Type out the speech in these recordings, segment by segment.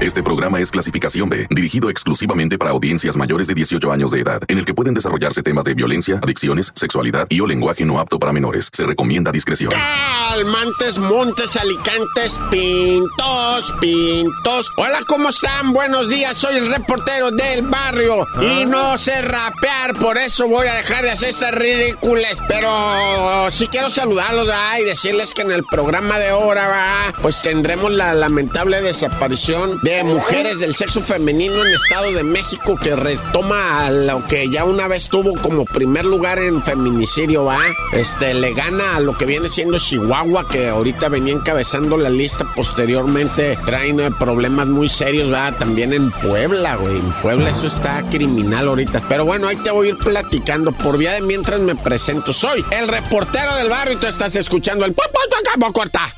Este programa es clasificación B, dirigido exclusivamente para audiencias mayores de 18 años de edad, en el que pueden desarrollarse temas de violencia, adicciones, sexualidad y o lenguaje no apto para menores. Se recomienda discreción. Calmantes, montes, alicantes, pintos, pintos. Hola, ¿cómo están? Buenos días, soy el reportero del barrio y no sé rapear, por eso voy a dejar de hacer estas ridículas. Pero sí quiero saludarlos ¿verdad? y decirles que en el programa de ahora, ¿verdad? pues tendremos la lamentable desaparición de mujeres del sexo femenino en Estado de México que retoma a lo que ya una vez tuvo como primer lugar en feminicidio, ¿va? Este, le gana a lo que viene siendo Chihuahua, que ahorita venía encabezando la lista, posteriormente traen eh, problemas muy serios, ¿va? También en Puebla, güey. En Puebla eso está criminal ahorita. Pero bueno, ahí te voy a ir platicando. Por vía de mientras me presento. Soy el reportero del barrio y tú estás escuchando el... corta.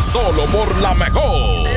Solo por la mejor.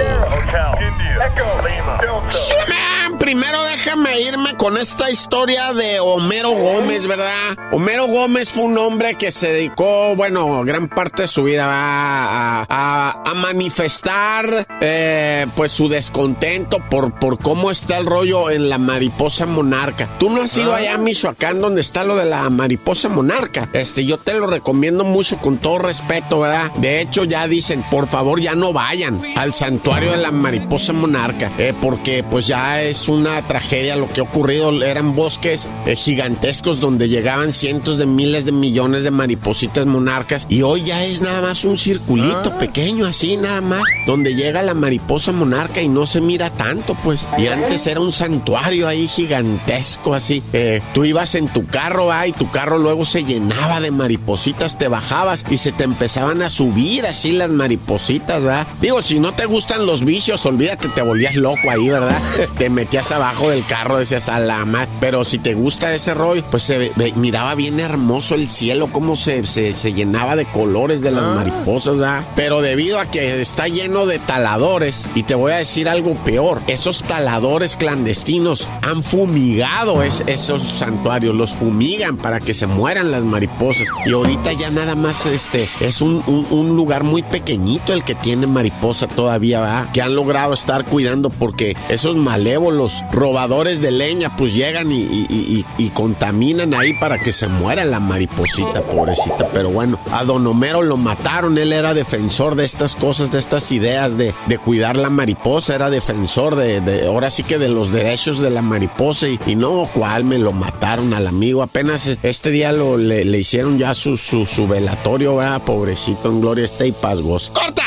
Sí, man. Primero déjame irme con esta historia de Homero Gómez, ¿verdad? Homero Gómez fue un hombre que se dedicó, bueno, gran parte de su vida a, a, a manifestar eh, pues su descontento por, por cómo está el rollo en la mariposa monarca. Tú no has ido allá a Michoacán donde está lo de la mariposa monarca. Este, yo te lo recomiendo mucho con todo respeto, ¿verdad? De hecho, ya dicen, por favor, ya no vayan al santuario de la mariposa monarca, eh, porque pues ya es una tragedia lo que ha ocurrido. Eran bosques eh, gigantescos donde llegaban cientos de miles de millones de maripositas monarcas y hoy ya es nada más un circulito pequeño así, nada más, donde llega la mariposa monarca y no se mira tanto, pues. Y antes era un santuario ahí gigantesco así. Eh, tú ibas en tu carro, ah, y tu carro luego se llenaba de maripositas, te bajabas y se te empezaban a subir así las maripositas, ¿verdad? Digo, si no te gustan los vicios, olvídate, te volvías loco ahí, ¿verdad? te metías abajo del carro, decías a la madre. Pero si te gusta ese rollo, pues se ve- miraba bien hermoso el cielo, cómo se, se, se llenaba de colores de las mariposas, ¿verdad? Pero debido a que está lleno de taladores, y te voy a decir algo peor, esos taladores clandestinos han fumigado es- esos santuarios, los fumigan para que se mueran las mariposas. Y ahorita ya nada más este es un, un- un lugar muy pequeñito el que tiene mariposa todavía, ¿verdad? Que han logrado estar cuidando porque esos malévolos robadores de leña pues llegan y, contaminan ahí para que se muera la mariposita, pobrecita. Pero bueno, a Don Homero lo mataron, él era defensor de estas cosas, de estas ideas de, de cuidar la mariposa, era defensor de, ahora sí que de los derechos de la mariposa y, no, cuál me lo mataron al amigo, apenas este día lo, le, hicieron ya su, su, velatorio, ¿verdad? Pobrecito, en gloria esté y paz. ¡Corta!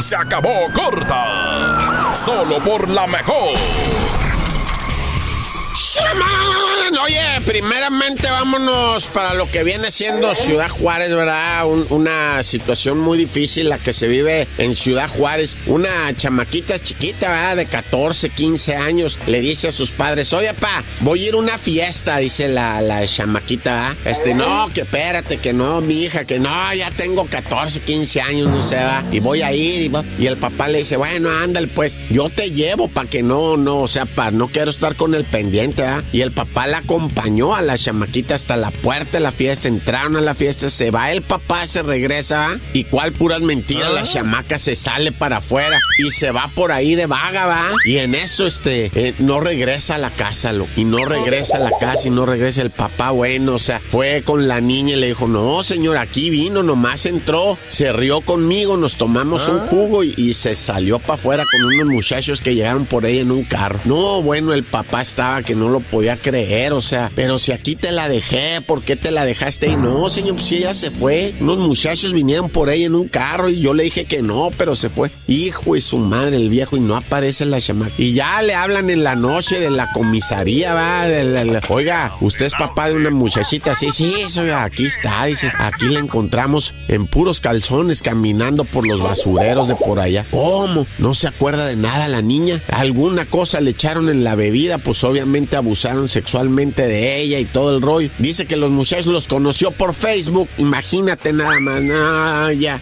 Se acabó corta. Solo por la mejor. Oye, primeramente vámonos para lo que viene siendo Ciudad Juárez, ¿verdad? Un- una situación muy difícil la que se vive en Ciudad Juárez. Una chamaquita chiquita, ¿verdad? De 14, 15 años, le dice a sus padres, oye, pa, voy a ir a una fiesta, dice la, la chamaquita, ¿verdad? Este, no, que espérate, que no, mi hija, que no, ya tengo 14, 15 años, no sé, va, y voy a ir, y, el papá le dice, bueno, ándale, pues, yo te llevo para que no, no, o sea, para no quiero estar con el pendiente, ¿verdad? Y el papá la acompañó a la chamaquita hasta la puerta de la fiesta, entraron a la fiesta, se va el papá, se regresa, y cuál puras mentiras, la chamaca se sale para afuera y se va por ahí de vaga, ¿va? Y en eso, este, eh, no regresa a la casa, lo, y no regresa a la casa y no regresa el papá, bueno, o sea, fue con la niña y le dijo, no, señor, aquí vino, nomás entró, se rió conmigo, nos tomamos un jugo y, y se salió para afuera con unos muchachos que llegaron por ahí en un carro. No, bueno, el papá estaba que no lo podía creer, o sea, pero si aquí te la dejé, ¿por qué te la dejaste ahí? No, señor, pues si ella se fue. Unos muchachos vinieron por ahí en un carro y yo le dije que no, pero se fue. Hijo y su madre, el viejo, y no aparece la chamaca. Y ya le hablan en la noche de la comisaría, va. de la- Oiga, usted es papá de una muchachita. Sí, sí, eso, aquí está, dice. Aquí la encontramos en puros calzones caminando por los basureros de por allá. ¿Cómo? ¿No se acuerda de nada la niña? ¿Alguna cosa le echaron en la bebida? Pues obviamente supuestamente abusaron sexualmente de ella y todo el rollo. Dice que los muchachos los conoció por Facebook. Imagínate nada más. No, ya.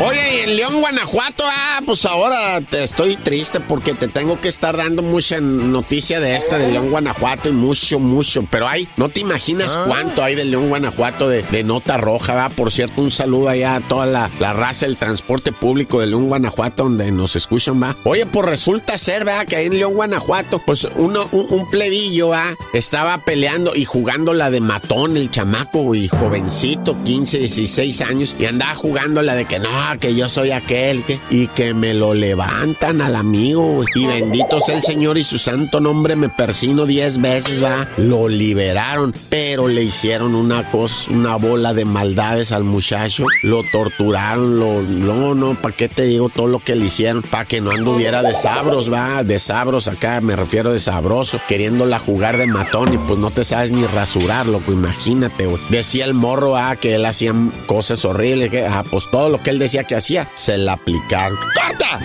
Oye, y en León, Guanajuato, ah, pues ahora te estoy triste porque te tengo que estar dando mucha noticia de esta de León, Guanajuato y mucho, mucho. Pero hay, no te imaginas ah. cuánto hay de León, Guanajuato de, nota roja, va. Por cierto, un saludo allá a toda la, raza del transporte público de León, Guanajuato, donde nos escuchan, va. Oye, pues resulta ser, ¿verdad? Que ahí en León, Guanajuato, pues un, un plebillo, va, estaba peleando y jugando la de matón, el chamaco y jovencito, 15, 16 años, y andaba jugando la de que no, que yo soy aquel, que, y que me lo levantan al amigo, y bendito sea el Señor y su santo nombre, me persino 10 veces, va. Lo liberaron, pero le hicieron una cosa, una bola de maldades al muchacho, lo torturaron, lo, no, no, ¿para qué te digo todo lo que le hicieron? Para que no anduviera de sabros, va, de sabros acá, me refiero de sabroso, queriéndola jugar de matón y pues no te sabes ni rasurar, loco, imagínate, güey. Decía el morro, ah, que él hacía cosas horribles, que, ah, pues todo lo que él decía que hacía, se la aplicaron. ¡Corta!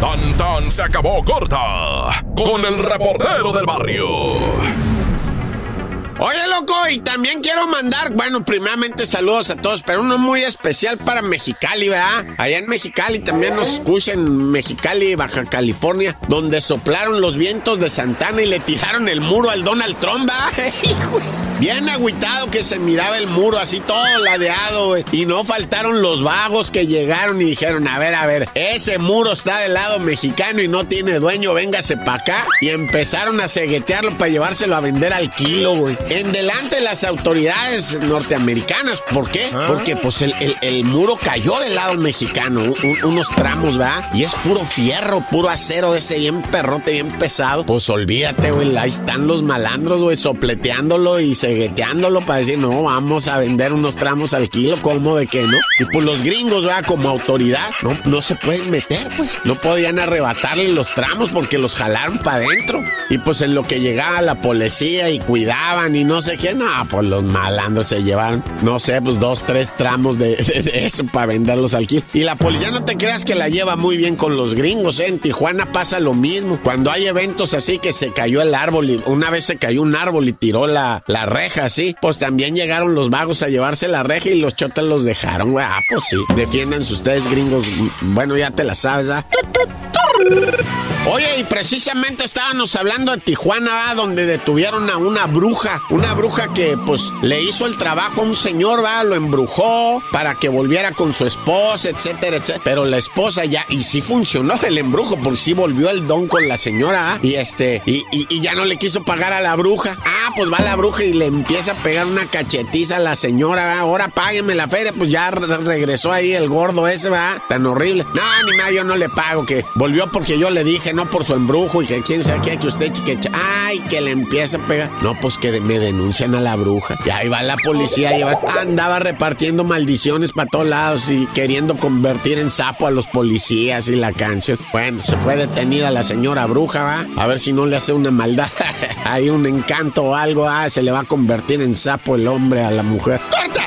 Tan tan se acabó corta con el reportero del barrio. Oye, loco, y también quiero mandar, bueno, primeramente saludos a todos, pero uno muy especial para Mexicali, ¿verdad? Allá en Mexicali también nos escuchan, Mexicali, Baja California, donde soplaron los vientos de Santana y le tiraron el muro al Donald Trump, ¿verdad? Bien agüitado que se miraba el muro así todo ladeado, güey. Y no faltaron los vagos que llegaron y dijeron, a ver, a ver, ese muro está del lado mexicano y no tiene dueño, véngase para acá. Y empezaron a ceguetearlo para llevárselo a vender al kilo, güey en delante las autoridades norteamericanas. ¿Por qué? Ah. Porque pues el, muro cayó del lado mexicano, unos tramos, ¿verdad? Y es puro fierro, puro acero, ese bien perrote, bien pesado. Pues olvídate, güey, ahí están los malandros, güey, sopleteándolo y segueteándolo para decir, no, vamos a vender unos tramos al kilo, ¿cómo de qué, no? Y pues los gringos, ¿verdad? Como autoridad, no, no se pueden meter, pues. No podían arrebatarle los tramos porque los jalaron para adentro. Y pues en lo que llegaba la policía y cuidaban y y no sé qué. No, pues los malandros se llevaron, no sé, pues dos, tres tramos de, eso para venderlos al kilo. Y la policía no te creas que la lleva muy bien con los gringos, ¿eh? En Tijuana pasa lo mismo. Cuando hay eventos así que se cayó el árbol y una vez se cayó un árbol y tiró la, la reja así, pues también llegaron los vagos a llevarse la reja y los chotas los dejaron. Ah, pues sí. Defiéndanse ustedes gringos. Bueno, ya te la sabes, ¿ah? Oye, y precisamente estábamos hablando de Tijuana, donde detuvieron a una bruja, una bruja que pues le hizo el trabajo a un señor, va, lo embrujó para que volviera con su esposa, etcétera, etcétera. Pero la esposa ya, y sí funcionó el embrujo, porque sí volvió el don con la señora, y este, y, y, ya no le quiso pagar a la bruja. Ah, pues va la bruja y le empieza a pegar una cachetiza a la señora, ahora págueme la feria, pues ya regresó ahí el gordo ese, va, tan horrible. No, ni más, yo no le pago, que volvió porque yo le dije, no por su embrujo y que quién sabe qué, que usted, que, ay, que le empieza a pegar. No, pues que me denuncian a la bruja. Y ahí va la policía y andaba repartiendo maldiciones para todos lados y queriendo convertir en sapo a los policías y la canción. Bueno, se fue detenida la señora bruja, va. A ver si no le hace una maldad. Hay un encanto o algo, ah, se le va a convertir en sapo el hombre a la mujer. ¡Corta!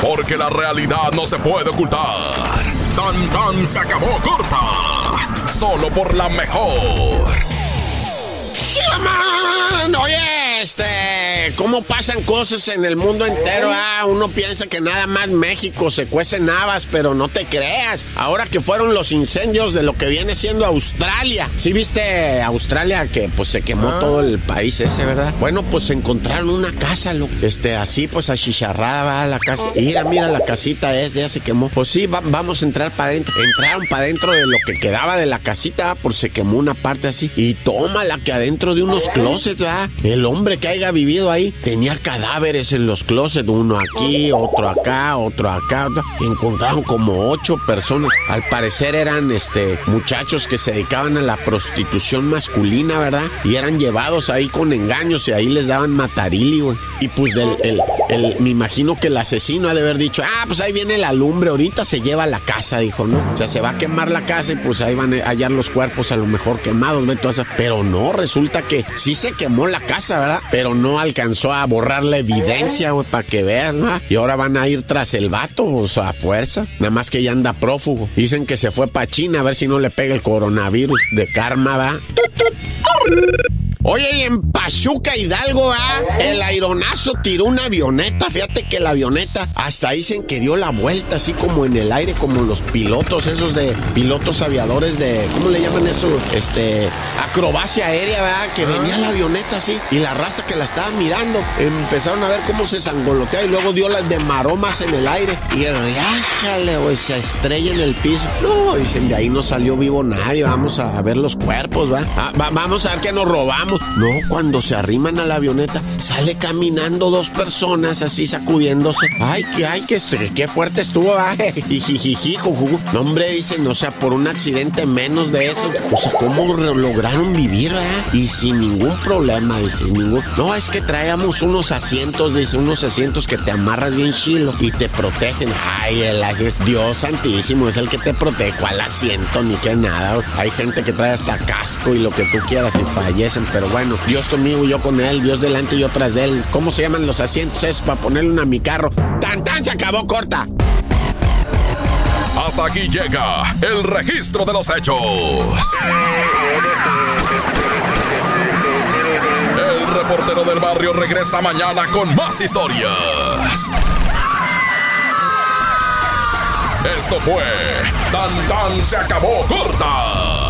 Porque la realidad no se puede ocultar. Tan tan se acabó corta. Solo por la mejor. ¡Sí! Oye, este cómo pasan cosas en el mundo entero. Ah, uno piensa que nada más México se cuece navas, pero no te creas. Ahora que fueron los incendios de lo que viene siendo Australia. ¿Sí viste Australia que pues se quemó ah. todo el país ese, verdad? Bueno, pues encontraron una casa, lo, este, así pues achicharrada la casa. Mira, mira, la casita es, ya se quemó. Pues sí, vamos a entrar para adentro. Entraron para adentro de lo que quedaba de la casita, por se quemó una parte así. Y toma la que adentro de unos closets, ¿verdad? El hombre que haya vivido ahí tenía cadáveres en los closets, uno aquí, otro acá, otro acá. Encontraron como ocho personas. Al parecer eran este muchachos que se dedicaban a la prostitución masculina, ¿verdad? Y eran llevados ahí con engaños y ahí les daban matarili, güey. Y pues me imagino que el asesino ha de haber dicho, ah, pues ahí viene la lumbre, ahorita se lleva la casa, dijo, ¿no? O sea, se va a quemar la casa y pues ahí van a hallar los cuerpos a lo mejor quemados, ¿ves? Pero no, resulta que sí se quemó la casa, ¿verdad? Pero no alcanzó a borrar la evidencia, güey, para que veas, ¿no? Y ahora van a ir tras el vato, pues a fuerza. Nada más que ya anda prófugo. Dicen que se fue para China a ver si no le pega el coronavirus de karma, va. Oye, y en Pachuca Hidalgo, ¿ah? el aironazo tiró una avioneta. Fíjate que la avioneta hasta dicen que dio la vuelta así como en el aire, como los pilotos, esos de pilotos aviadores de, ¿cómo le llaman eso? Este, acrobacia aérea, ¿verdad? Que venía la avioneta así y la raza que la estaba mirando empezaron a ver cómo se sangolotea y luego dio las de maromas en el aire y riájale, güey, se estrella en el piso. No, dicen, de ahí no salió vivo nadie. Vamos a ver los cuerpos, ¿va? Ah, va vamos a ver que nos robamos. No, cuando se arriman a la avioneta, sale caminando dos personas así sacudiéndose. Ay, que ay, que, qué fuerte estuvo. Y juju. No, hombre, dicen, o sea, por un accidente menos de eso. O sea, ¿cómo lograron vivir, eh? Y sin ningún problema, dice, ningún. No, es que traíamos unos asientos, dice, unos asientos que te amarras bien chilo y te protegen. Ay, el Dios santísimo, es el que te protege al asiento, ni que nada. Hay gente que trae hasta casco y lo que tú quieras y fallecen, pero bueno, Dios conmigo yo con él, Dios delante y yo tras de él. ¿Cómo se llaman los asientos Es para ponerle a mi carro? ¡Tan, tan! Se acabó corta. Hasta aquí llega el registro de los hechos. El reportero del barrio regresa mañana con más historias. Esto fue Tan Tan se acabó corta